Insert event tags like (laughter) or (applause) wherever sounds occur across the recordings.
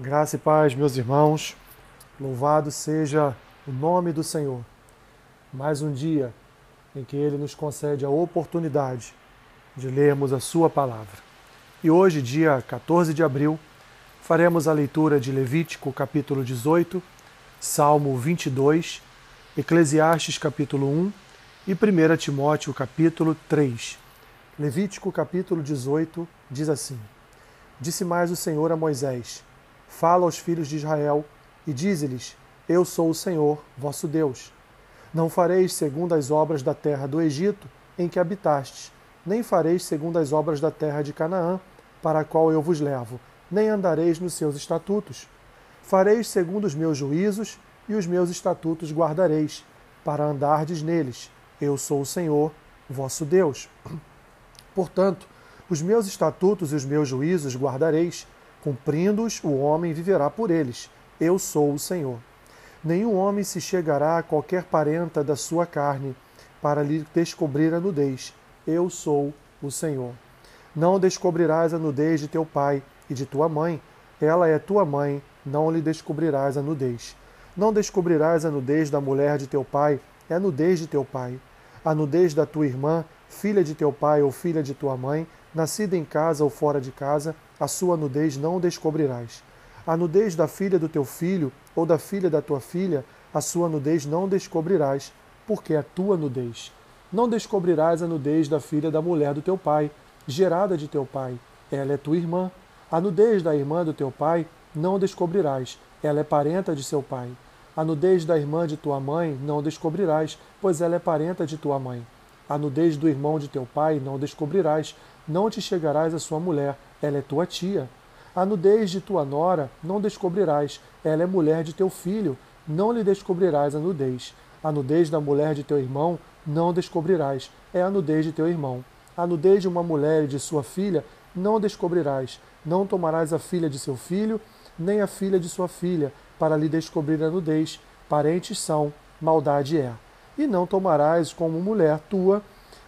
Graça e paz, meus irmãos. Louvado seja o nome do Senhor. Mais um dia em que Ele nos concede a oportunidade de lermos a Sua palavra. E hoje, dia 14 de abril, faremos a leitura de Levítico, capítulo 18, Salmo 22, Eclesiastes, capítulo 1 e 1 Timóteo, capítulo 3. Levítico, capítulo 18, diz assim: Disse mais o Senhor a Moisés Fala aos filhos de Israel e dize-lhes: Eu sou o Senhor, vosso Deus. Não fareis segundo as obras da terra do Egito, em que habitastes, nem fareis segundo as obras da terra de Canaã, para a qual eu vos levo, nem andareis nos seus estatutos. Fareis segundo os meus juízos, e os meus estatutos guardareis, para andardes neles. Eu sou o Senhor, vosso Deus. (clears throat) Portanto, os meus estatutos e os meus juízos guardareis, Cumprindo-os, o homem viverá por eles. Eu sou o Senhor. Nenhum homem se chegará a qualquer parenta da sua carne para lhe descobrir a nudez. Eu sou o Senhor. Não descobrirás a nudez de teu pai e de tua mãe. Ela é tua mãe, não lhe descobrirás a nudez. Não descobrirás a nudez da mulher de teu pai, é a nudez de teu pai. A nudez da tua irmã, filha de teu pai ou filha de tua mãe, nascida em casa ou fora de casa, a sua nudez não descobrirás. A nudez da filha do teu filho ou da filha da tua filha, a sua nudez não descobrirás, porque é tua nudez. Não descobrirás a nudez da filha da mulher do teu pai, gerada de teu pai, ela é tua irmã. A nudez da irmã do teu pai não descobrirás, ela é parenta de seu pai. A nudez da irmã de tua mãe não descobrirás, pois ela é parenta de tua mãe. A nudez do irmão de teu pai não descobrirás, não te chegarás à sua mulher, ela é tua tia. A nudez de tua nora não descobrirás, ela é mulher de teu filho, não lhe descobrirás a nudez. A nudez da mulher de teu irmão não descobrirás, é a nudez de teu irmão. A nudez de uma mulher e de sua filha não descobrirás, não tomarás a filha de seu filho, nem a filha de sua filha, para lhe descobrir a nudez. Parentes são, maldade é. E não tomarás como mulher tua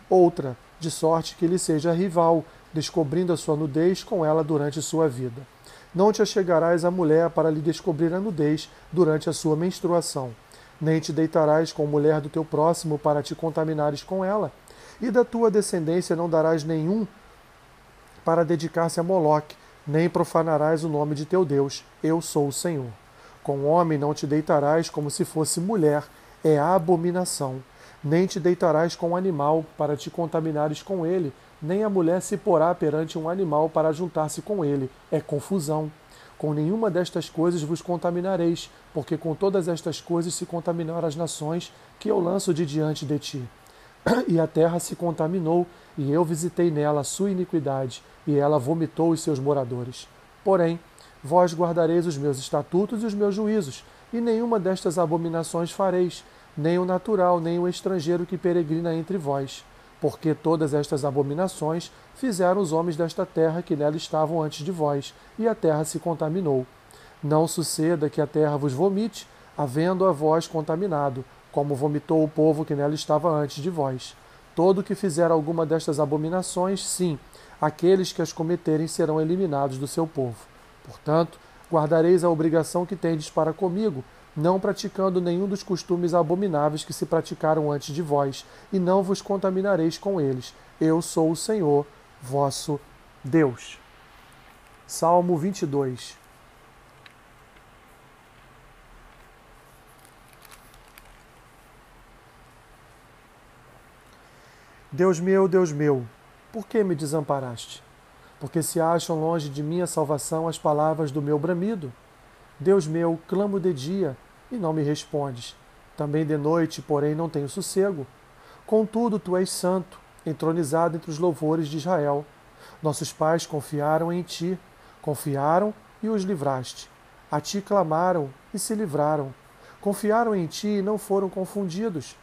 outra, de sorte que lhe seja rival, descobrindo a sua nudez com ela durante sua vida. Não te achegarás à mulher para lhe descobrir a nudez durante a sua menstruação, nem te deitarás com a mulher do teu próximo para te contaminares com ela, e da tua descendência não darás nenhum para dedicar-se a Moloque, nem profanarás o nome de teu Deus. Eu sou o Senhor. Com homem não te deitarás como se fosse mulher, é abominação. Nem te deitarás com animal para te contaminares com ele, nem a mulher se porá perante um animal para juntar-se com ele. É confusão. Com nenhuma destas coisas vos contaminareis, porque com todas estas coisas se contaminaram as nações que eu lanço de diante de ti. (clears throat) E a terra se contaminou, e eu visitei nela a sua iniquidade, e ela vomitou os seus moradores. Porém, vós guardareis os meus estatutos e os meus juízos, e nenhuma destas abominações fareis, nem o natural, nem o estrangeiro que peregrina entre vós porque todas estas abominações fizeram os homens desta terra que nela estavam antes de vós, e a terra se contaminou. Não suceda que a terra vos vomite, havendo a vós contaminado, como vomitou o povo que nela estava antes de vós. Todo que fizer alguma destas abominações, sim, aqueles que as cometerem serão eliminados do seu povo. Portanto, guardareis a obrigação que tendes para comigo, não praticando nenhum dos costumes abomináveis que se praticaram antes de vós, e não vos contaminareis com eles. Eu sou o Senhor, vosso Deus. Salmo 22 Deus meu, Deus meu, por que me desamparaste? Porque se acham longe de mim a salvação as palavras do meu bramido? Deus meu, clamo de dia e não me respondes. Também de noite, porém, não tenho sossego. Contudo, tu és santo, entronizado entre os louvores de Israel. Nossos pais confiaram em ti, confiaram e os livraste. A ti clamaram e se livraram. Confiaram em ti e não foram confundidos.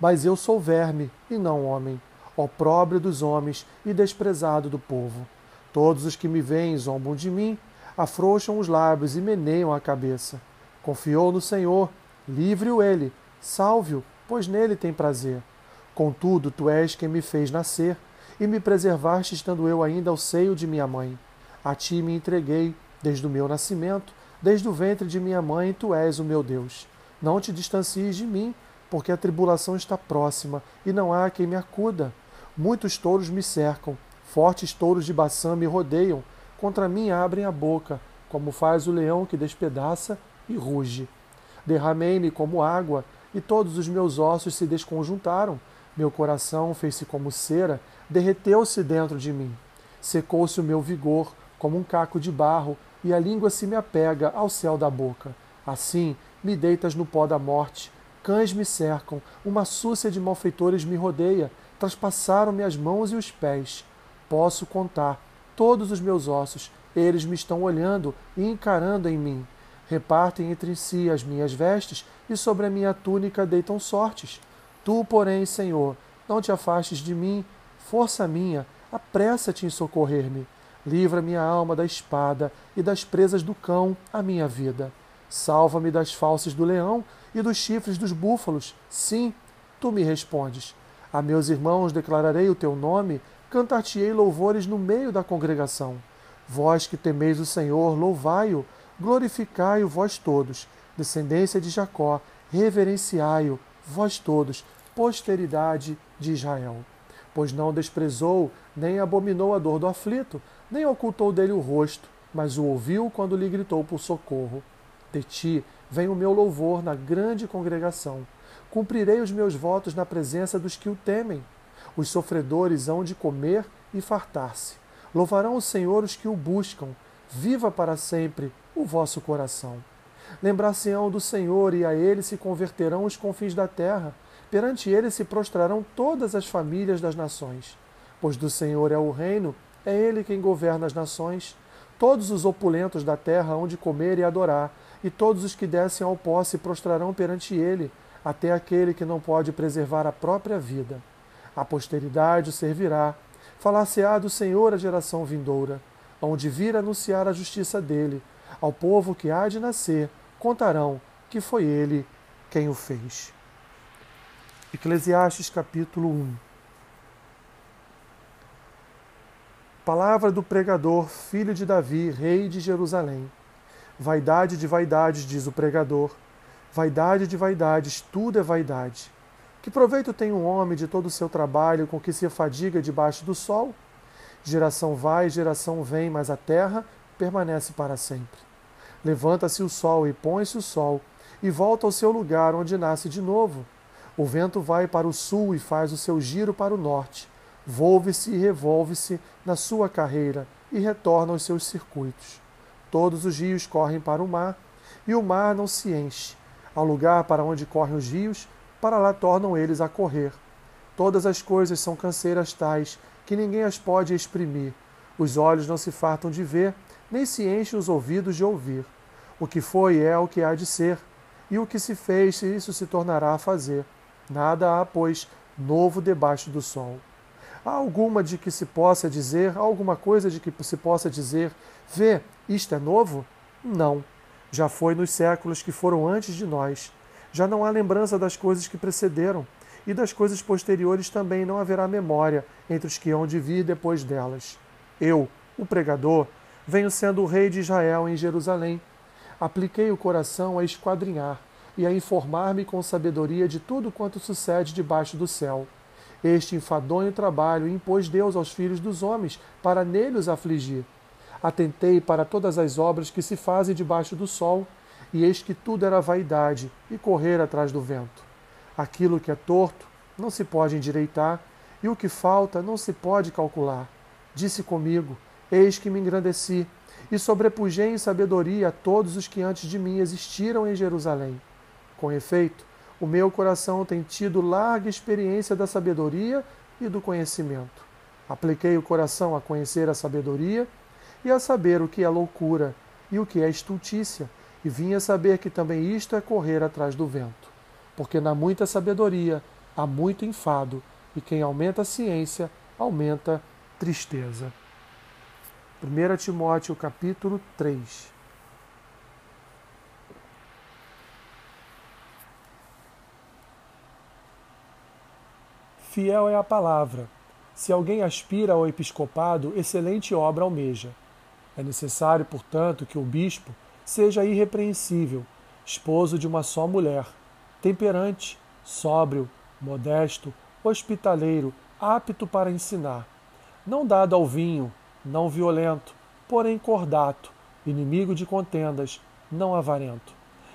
Mas eu sou verme e não homem, opróbrio dos homens e desprezado do povo. Todos os que me veem zombam de mim afrouxam os lábios e meneiam a cabeça. Confiou no Senhor, livre-o ele, salve-o, pois nele tem prazer. Contudo, tu és quem me fez nascer, e me preservaste estando eu ainda ao seio de minha mãe. A ti me entreguei, desde o meu nascimento, Desde o ventre de minha mãe, tu és o meu Deus. Não te distancies de mim, porque a tribulação está próxima e não há quem me acuda. Muitos touros me cercam, fortes touros de Baçã me rodeiam, contra mim abrem a boca, como faz o leão que despedaça e ruge. Derramei-me como água, e todos os meus ossos se desconjuntaram. Meu coração fez-se como cera, derreteu-se dentro de mim. Secou-se o meu vigor, como um caco de barro, e a língua se me apega ao céu da boca. Assim, me deitas no pó da morte. Cães me cercam, uma súcia de malfeitores me rodeia, traspassaram-me as mãos e os pés. Posso contar todos os meus ossos, eles me estão olhando e encarando em mim. Repartem entre si as minhas vestes e sobre a minha túnica deitam sortes. Tu, porém, Senhor, não te afastes de mim, força minha, apressa-te em socorrer-me. Livra minha alma da espada e das presas do cão, a minha vida. Salva-me das falsas do leão e dos chifres dos búfalos. Sim, tu me respondes. A meus irmãos declararei o teu nome, cantar-te-ei louvores no meio da congregação. Vós que temeis o Senhor, louvai-o, glorificai-o vós todos, descendência de Jacó, reverenciai-o, vós todos, posteridade de Israel. Pois não desprezou, nem abominou a dor do aflito, nem ocultou dele o rosto, mas o ouviu quando lhe gritou por socorro. De ti vem o meu louvor na grande congregação. Cumprirei os meus votos na presença dos que o temem. Os sofredores hão de comer e fartar-se. Louvarão o Senhor os que o buscam. Viva para sempre o vosso coração. Lembrar-se-ão do Senhor e a ele se converterão os confins da terra. Perante ele se prostrarão todas as famílias das nações. Pois do Senhor é o reino, é ele quem governa as nações. Todos os opulentos da terra hão de comer e adorar, e todos os que descem ao pó se prostrarão perante ele, até aquele que não pode preservar a própria vida. A posteridade o servirá. Falar-se-á do Senhor a geração vindoura, onde vir anunciar a justiça dele. Ao povo que há de nascer, contarão que foi ele quem o fez. Eclesiastes capítulo 1 Palavra do pregador, filho de Davi, rei de Jerusalém. Vaidade de vaidades, diz o pregador. Vaidade de vaidades, tudo é vaidade. Que proveito tem um homem de todo o seu trabalho com que se afadiga debaixo do sol? Geração vai, geração vem, mas a terra permanece para sempre. Levanta-se o sol e põe-se o sol, e volta ao seu lugar onde nasce de novo. O vento vai para o sul e faz o seu giro para o norte. Volve-se e revolve-se na sua carreira e retorna aos seus circuitos. Todos os rios correm para o mar, e o mar não se enche. Ao lugar para onde correm os rios, para lá tornam eles a correr. Todas as coisas são canseiras tais que ninguém as pode exprimir. Os olhos não se fartam de ver, nem se enchem os ouvidos de ouvir. O que foi é o que há de ser, e o que se fez, isso se tornará a fazer. Nada há, pois, novo debaixo do sol. Há alguma de que se possa dizer, alguma coisa de que se possa dizer, vê, isto é novo? Não. Já foi nos séculos que foram antes de nós já não há lembrança das coisas que precederam, e das coisas posteriores também não haverá memória entre os que hão de vir depois delas. Eu, o pregador, venho sendo o rei de Israel em Jerusalém. Apliquei o coração a esquadrinhar e a informar-me com sabedoria de tudo quanto sucede debaixo do céu. Este enfadonho trabalho impôs Deus aos filhos dos homens para nele os afligir. Atentei para todas as obras que se fazem debaixo do sol e eis que tudo era vaidade e correr atrás do vento. Aquilo que é torto não se pode endireitar, e o que falta não se pode calcular. Disse comigo: Eis que me engrandeci, e sobrepujei em sabedoria a todos os que antes de mim existiram em Jerusalém. Com efeito, o meu coração tem tido larga experiência da sabedoria e do conhecimento. Apliquei o coração a conhecer a sabedoria e a saber o que é loucura e o que é estultícia e vinha saber que também isto é correr atrás do vento, porque na muita sabedoria há muito enfado, e quem aumenta a ciência aumenta tristeza. 1 Timóteo capítulo 3 Fiel é a palavra. Se alguém aspira ao episcopado, excelente obra almeja. É necessário, portanto, que o bispo seja irrepreensível, esposo de uma só mulher, temperante, sóbrio, modesto, hospitaleiro, apto para ensinar, não dado ao vinho, não violento, porém cordato, inimigo de contendas, não avarento,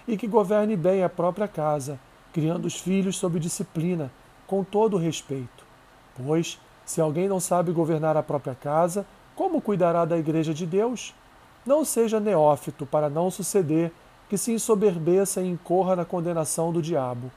e que governe bem a própria casa, criando os filhos sob disciplina, com todo respeito. Pois, se alguém não sabe governar a própria casa, como cuidará da igreja de Deus? Não seja neófito para não suceder que se ensoberbeça e incorra na condenação do diabo.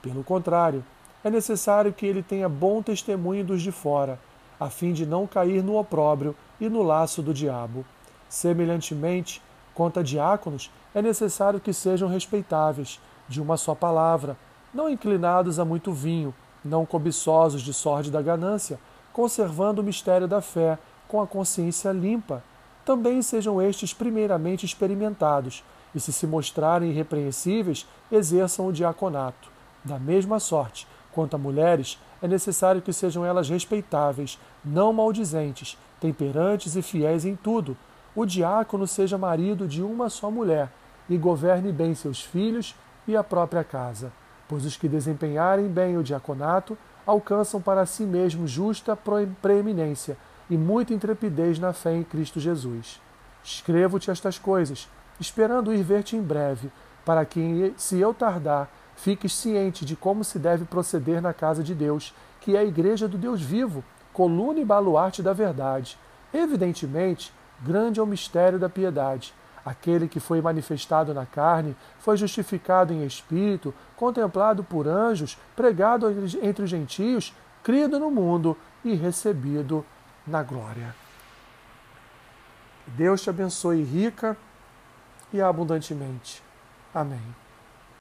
Pelo contrário, é necessário que ele tenha bom testemunho dos de fora, a fim de não cair no opróbrio e no laço do diabo. Semelhantemente, quanto a diáconos, é necessário que sejam respeitáveis, de uma só palavra, não inclinados a muito vinho, não cobiçosos de sorte da ganância, conservando o mistério da fé com a consciência limpa. Também sejam estes primeiramente experimentados, e se se mostrarem irrepreensíveis, exerçam o diaconato. Da mesma sorte, quanto a mulheres, é necessário que sejam elas respeitáveis, não maldizentes, temperantes e fiéis em tudo. O diácono seja marido de uma só mulher e governe bem seus filhos e a própria casa, pois os que desempenharem bem o diaconato alcançam para si mesmos justa preeminência e muita intrepidez na fé em Cristo Jesus. Escrevo-te estas coisas, esperando ir ver-te em breve, para que, se eu tardar, fiques ciente de como se deve proceder na casa de Deus, que é a igreja do Deus vivo, coluna e baluarte da verdade. Evidentemente, grande é o mistério da piedade. Aquele que foi manifestado na carne foi justificado em espírito, contemplado por anjos, pregado entre os gentios, crido no mundo e recebido na glória. Deus te abençoe rica e abundantemente. Amém.